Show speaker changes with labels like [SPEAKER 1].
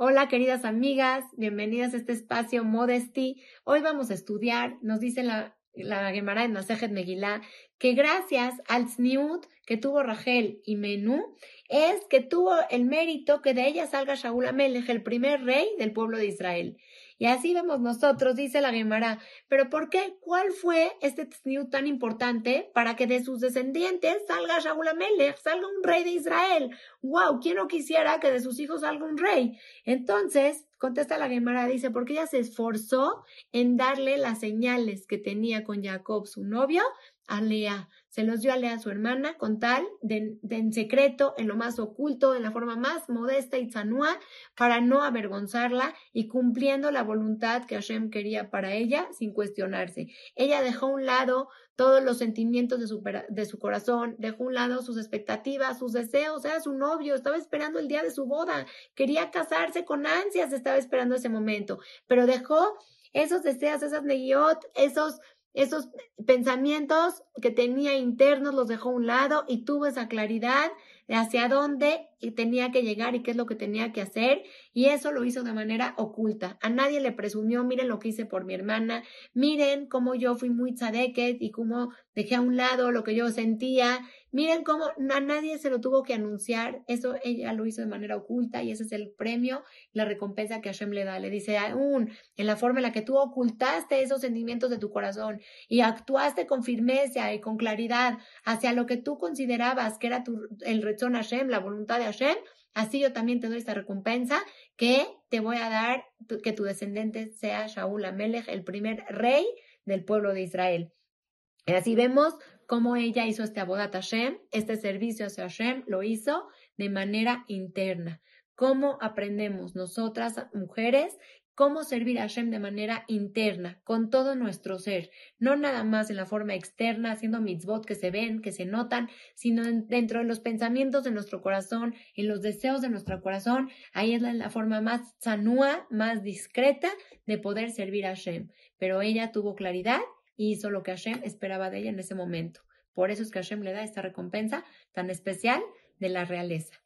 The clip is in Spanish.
[SPEAKER 1] Hola queridas amigas, bienvenidas a este espacio Modesty. Hoy vamos a estudiar, nos dice la, la Gemara en Masejet Megillah, que gracias al Tzniut que tuvo Rachel y Menú, es que tuvo el mérito que de ella salga Shaul Amelech, el primer rey del pueblo de Israel. Y así vemos nosotros, dice la Gemara. Pero ¿por qué? ¿Cuál fue este tzniut tan importante para que de sus descendientes salga Shaul Amelech, salga un rey de Israel? ¡Wow! ¿Quién no quisiera que de sus hijos salga un rey? Entonces, contesta la Gemara, dice, porque ella se esforzó en darle las señales que tenía con Jacob, su novio, a Lea. Se los dio a Lea su hermana con tal de, en secreto, en lo más oculto, en la forma más modesta y zanúa, para no avergonzarla y cumpliendo la voluntad que Hashem quería para ella sin cuestionarse. Ella dejó a un lado todos los sentimientos de su, de su corazón, dejó a un lado sus expectativas, sus deseos, era su novio, estaba esperando el día de su boda, quería casarse con ansias, estaba esperando ese momento, pero dejó esos deseos, esas negiot, esos esos pensamientos que tenía internos los dejó a un lado y tuvo esa claridad hacia dónde tenía que llegar y qué es lo que tenía que hacer y eso lo hizo de manera oculta. A nadie le presumió, miren lo que hice por mi hermana, miren cómo yo fui muy tzadeket y cómo dejé a un lado lo que yo sentía, miren cómo a nadie se lo tuvo que anunciar, eso ella lo hizo de manera oculta y ese es el premio, la recompensa que Hashem le da. Le dice, aún en la forma en la que tú ocultaste esos sentimientos de tu corazón y actuaste con firmeza y con claridad hacia lo que tú considerabas que era tu, el rezón Hashem, la voluntad de Hashem, así yo también te doy esta recompensa que te voy a dar que tu descendiente sea Shaul Amelech, el primer rey del pueblo de Israel. Y así vemos cómo ella hizo este abodat Hashem, este servicio hacia Hashem, lo hizo de manera interna. ¿Cómo aprendemos nosotras, mujeres, cómo servir a Hashem de manera interna, con todo nuestro ser, no nada más en la forma externa, haciendo mitzvot que se ven, que se notan, sino dentro de los pensamientos de nuestro corazón, en los deseos de nuestro corazón, ahí es la, forma más sanúa, más discreta de poder servir a Hashem. Pero ella tuvo claridad y hizo lo que Hashem esperaba de ella en ese momento. Por eso es que Hashem le da esta recompensa tan especial de la realeza.